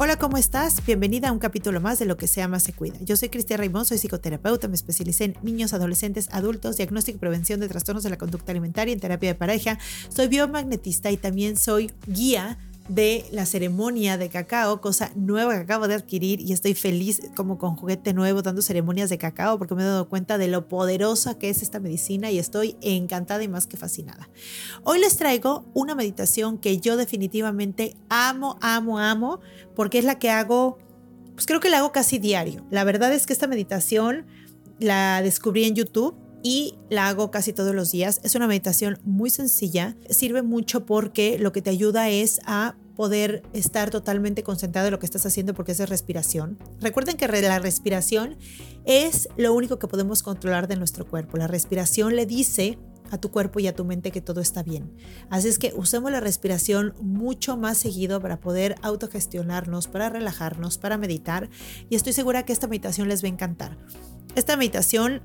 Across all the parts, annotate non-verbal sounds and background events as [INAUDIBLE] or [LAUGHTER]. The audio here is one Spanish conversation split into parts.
Hola, ¿cómo estás? Bienvenida a un capítulo más de Lo que se ama se cuida. Yo soy Cristian Raimón, soy psicoterapeuta, me especialicé en niños, adolescentes, adultos, diagnóstico y prevención de trastornos de la conducta alimentaria en terapia de pareja. Soy biomagnetista y también soy guía de la ceremonia de cacao, cosa nueva que acabo de adquirir y estoy feliz como con juguete nuevo dando ceremonias de cacao porque me he dado cuenta de lo poderosa que es esta medicina y estoy encantada y más que fascinada. Hoy les traigo una meditación que yo definitivamente amo, amo, amo porque es la que hago, pues creo que la hago casi diario. La verdad es que esta meditación la descubrí en YouTube y la hago casi todos los días. Es una meditación muy sencilla, sirve mucho porque lo que te ayuda es a poder estar totalmente concentrado en lo que estás haciendo porque es respiración. Recuerden que la respiración es lo único que podemos controlar de nuestro cuerpo. La respiración le dice a tu cuerpo y a tu mente que todo está bien. Así es que usemos la respiración mucho más seguido para poder autogestionarnos, para relajarnos, para meditar y estoy segura que esta meditación les va a encantar. Esta meditación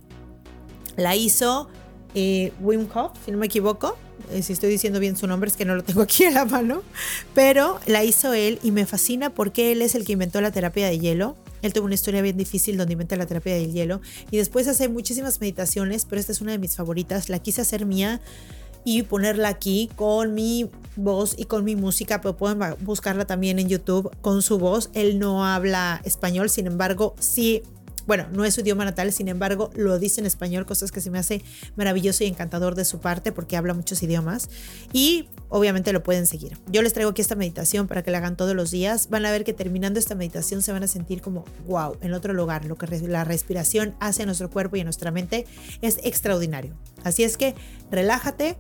la hizo eh, Wim Hof, si no me equivoco. Eh, si estoy diciendo bien su nombre, es que no lo tengo aquí en la mano. Pero la hizo él y me fascina porque él es el que inventó la terapia de hielo. Él tuvo una historia bien difícil donde inventa la terapia del hielo. Y después hace muchísimas meditaciones, pero esta es una de mis favoritas. La quise hacer mía y ponerla aquí con mi voz y con mi música, pero pueden buscarla también en YouTube con su voz. Él no habla español, sin embargo, sí bueno, no es su idioma natal, sin embargo, lo dice en español, cosas que se me hace maravilloso y encantador de su parte porque habla muchos idiomas y obviamente lo pueden seguir. Yo les traigo aquí esta meditación para que la hagan todos los días. Van a ver que terminando esta meditación se van a sentir como wow, en otro lugar. Lo que la respiración hace a nuestro cuerpo y a nuestra mente es extraordinario. Así es que relájate,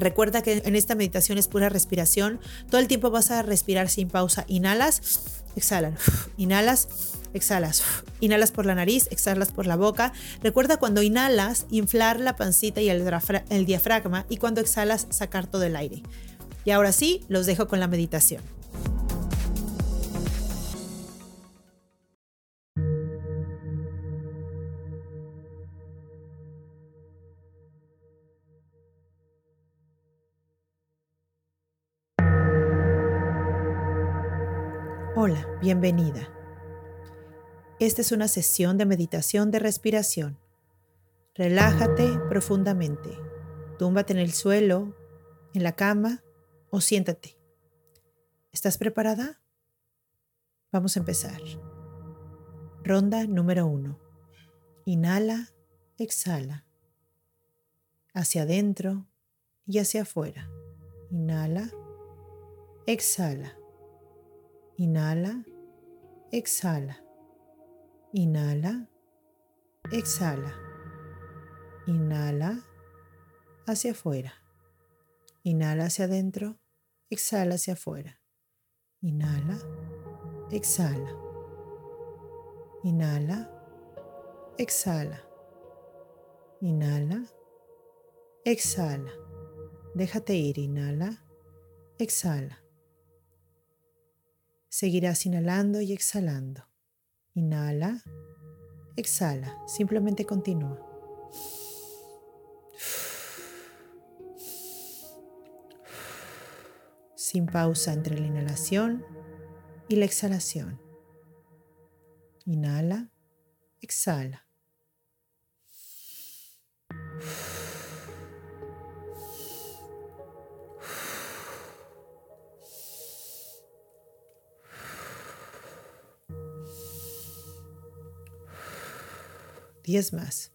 Recuerda que en esta meditación es pura respiración. Todo el tiempo vas a respirar sin pausa. Inhalas, exhalas, [SNIFFS] inhalas, exhalas. [SNIFFS] Inhalas por la nariz, exhalas por la boca. Recuerda cuando inhalas, inflar la pancita y el, el diafragma y cuando exhalas, sacar todo el aire. Y ahora sí, los dejo con la meditación. Hola, bienvenida. Esta es una sesión de meditación de respiración. Relájate profundamente. Túmbate en el suelo, en la cama o siéntate. ¿Estás preparada? Vamos a empezar. Ronda número uno. Inhala, exhala. Hacia adentro y hacia afuera. Inhala, exhala. Inhala, exhala. Inhala, exhala. Inhala hacia afuera. Inhala hacia adentro, exhala hacia afuera. Inhala, exhala. Inhala, exhala. Inhala, exhala. Déjate ir, inhala, exhala. Seguirás inhalando y exhalando. Inhala, exhala, simplemente continúa. Sin pausa entre la inhalación y la exhalación. Inhala, exhala. Diez más.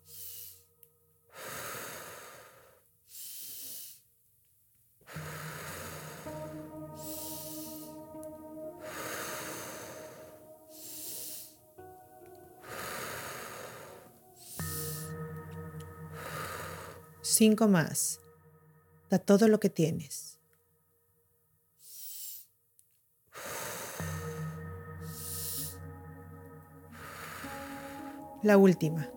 Cinco más. Da todo lo que tienes. la última.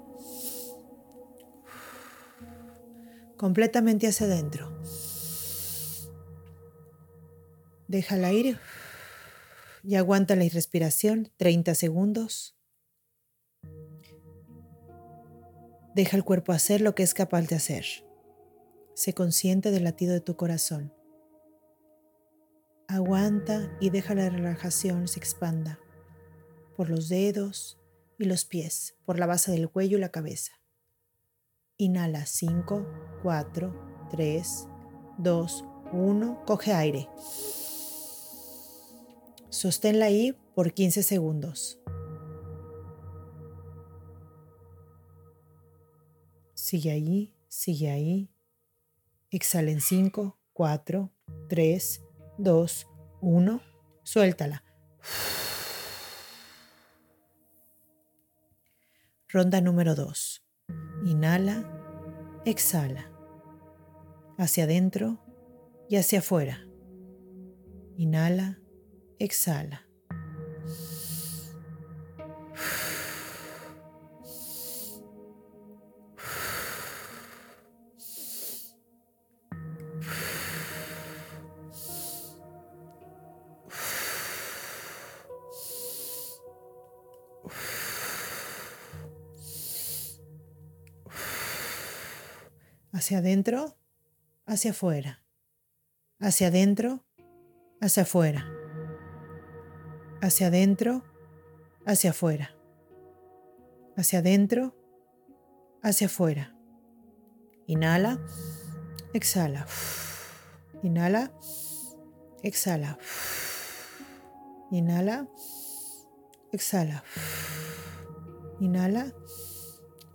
Completamente hacia adentro. Déjala ir y aguanta la respiración 30 segundos. Deja el cuerpo hacer lo que es capaz de hacer. Sé consciente del latido de tu corazón. Aguanta y deja la relajación se expanda por los dedos y los pies, por la base del cuello y la cabeza. Inhala 5, 4, 3, 2, 1. Coge aire. Sosténla ahí por 15 segundos. Sigue ahí, sigue ahí. Exhala en 5, 4, 3, 2, 1. Suéltala. Ronda número 2. Inhala, exhala. Hacia adentro y hacia afuera. Inhala, exhala. Hacia adentro, hacia afuera, hacia adentro, hacia afuera, hacia adentro, hacia afuera, hacia adentro, hacia afuera. Inhala, exhala. Inhala, exhala. Inhala, exhala. Inhala.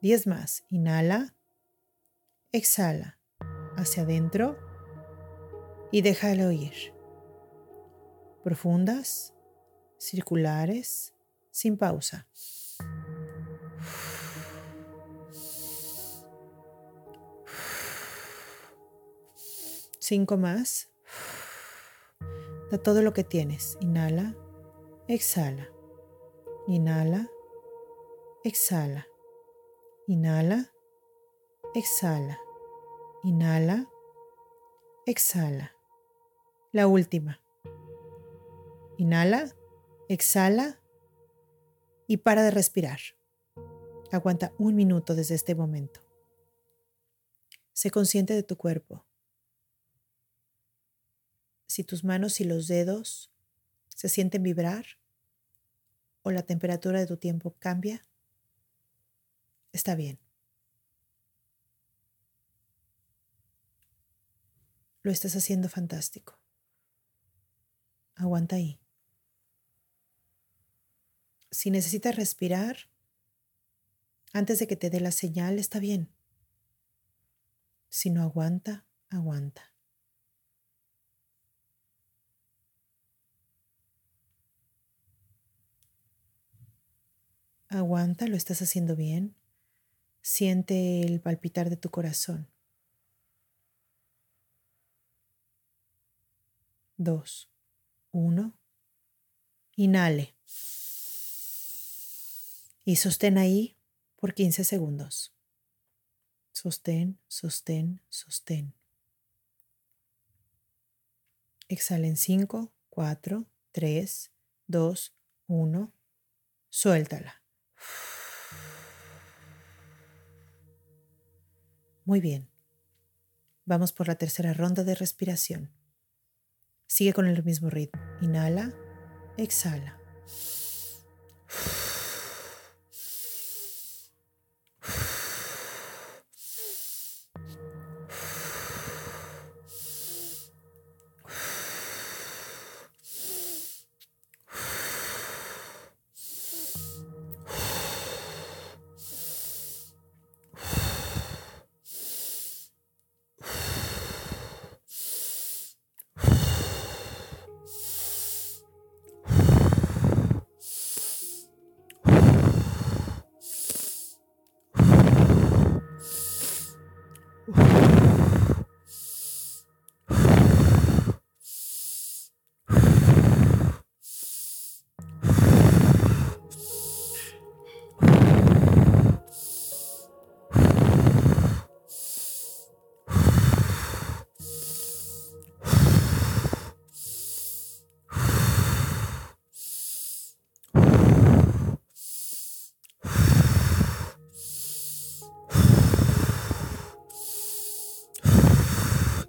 Diez más. Inhala. Exhala. Hacia adentro. Y déjalo ir. Profundas. Circulares sin pausa. Cinco más. Da todo lo que tienes. Inhala, exhala. Inhala, exhala. Inhala, exhala. Inhala, exhala. La última. Inhala, exhala y para de respirar. Aguanta un minuto desde este momento. Sé consciente de tu cuerpo. Si tus manos y los dedos se sienten vibrar o la temperatura de tu tiempo cambia, está bien. Lo estás haciendo fantástico. Aguanta ahí. Si necesitas respirar, antes de que te dé la señal, está bien. Si no aguanta, aguanta. Aguanta, lo estás haciendo bien. Siente el palpitar de tu corazón. Dos, uno. Inhale y sostén ahí por 15 segundos. Sostén, sostén, sostén. Exhala en 5, 4, 3, 2, 1. Suéltala. Muy bien. Vamos por la tercera ronda de respiración. Sigue con el mismo ritmo. Inhala, exhala.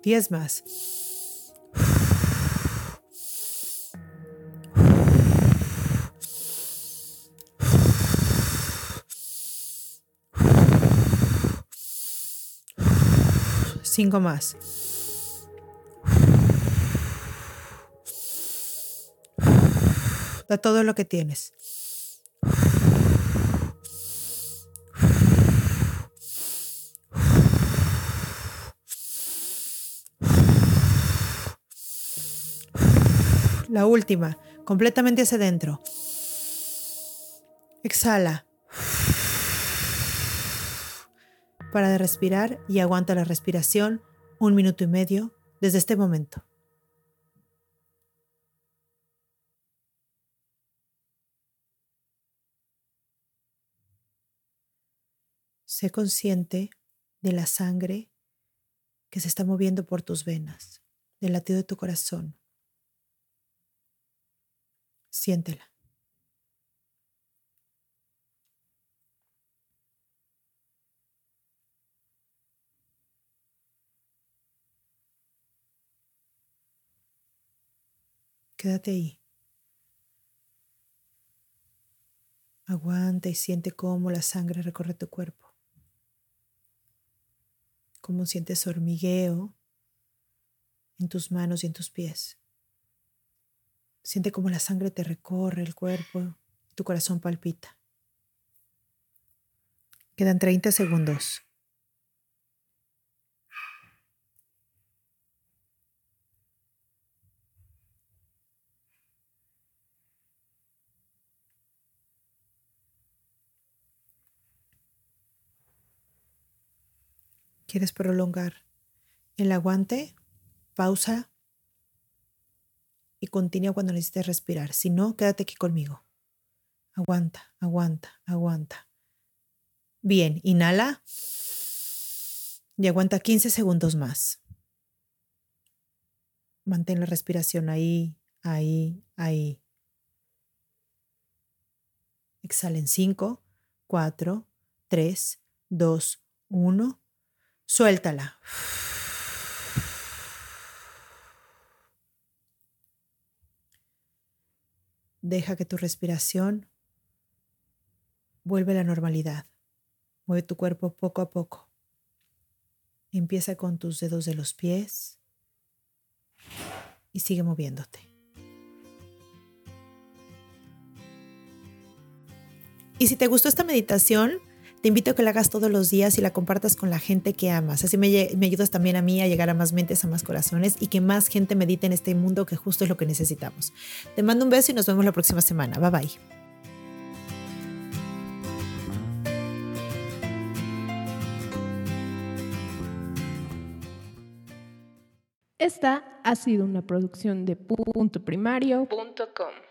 Diez más. Cinco más. Da todo lo que tienes. La última, completamente hacia adentro. Exhala. Para de respirar y aguanta la respiración un minuto y medio desde este momento. Sé consciente de la sangre que se está moviendo por tus venas, del latido de tu corazón. Siéntela. Quédate ahí. Aguanta y siente cómo la sangre recorre tu cuerpo. Cómo sientes hormigueo en tus manos y en tus pies. Siente cómo la sangre te recorre el cuerpo, tu corazón palpita. Quedan 30 segundos. ¿Quieres prolongar el aguante? Pausa y continúa cuando necesites respirar. Si no, quédate aquí conmigo. Aguanta, aguanta, aguanta. Bien, inhala y aguanta 15 segundos más. Mantén la respiración ahí, ahí, ahí. Exhala en 5, 4, 3, 2, 1. Suéltala. Deja que tu respiración vuelva a la normalidad. Mueve tu cuerpo poco a poco. Empieza con tus dedos de los pies y sigue moviéndote. Y si te gustó esta meditación, te invito a que la hagas todos los días y la compartas con la gente que amas. Así me, ayudas también a mí a llegar a más mentes, a más corazones y que más gente medite en este mundo que justo es lo que necesitamos. Te mando un beso y nos vemos la próxima semana. Bye bye. Esta ha sido una producción de puntoprimario.com.